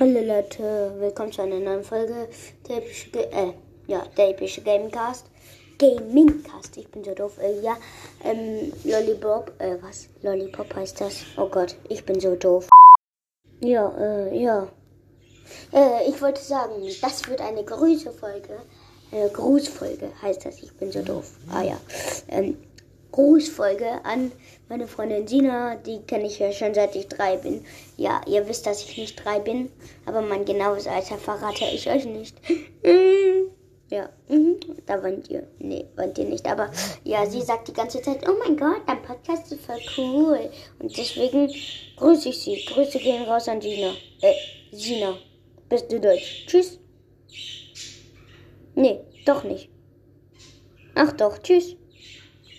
Hallo Leute, willkommen zu einer neuen Folge der epische, äh, ja, der epische Gamecast. Gamingcast, ich bin so doof, äh, ja, ähm, Lollipop, äh, was? Lollipop heißt das? Oh Gott, ich bin so doof. Ja, äh, ja. Äh, ich wollte sagen, das wird eine Grüßefolge. Äh, Grußfolge heißt das, ich bin so doof. Ah ja. Ähm, Grußfolge an meine Freundin Sina. Die kenne ich ja schon seit ich drei bin. Ja, ihr wisst, dass ich nicht drei bin, aber mein genaues Alter verrate ich euch nicht. ja, mhm. da wollt ihr. Nee, wollt ihr nicht. Aber ja, sie sagt die ganze Zeit, oh mein Gott, dein Podcast ist voll cool. Und deswegen grüße ich sie. Grüße gehen raus an Sina. Äh, Sina. Bist du deutsch? Tschüss. Nee, doch nicht. Ach doch, tschüss.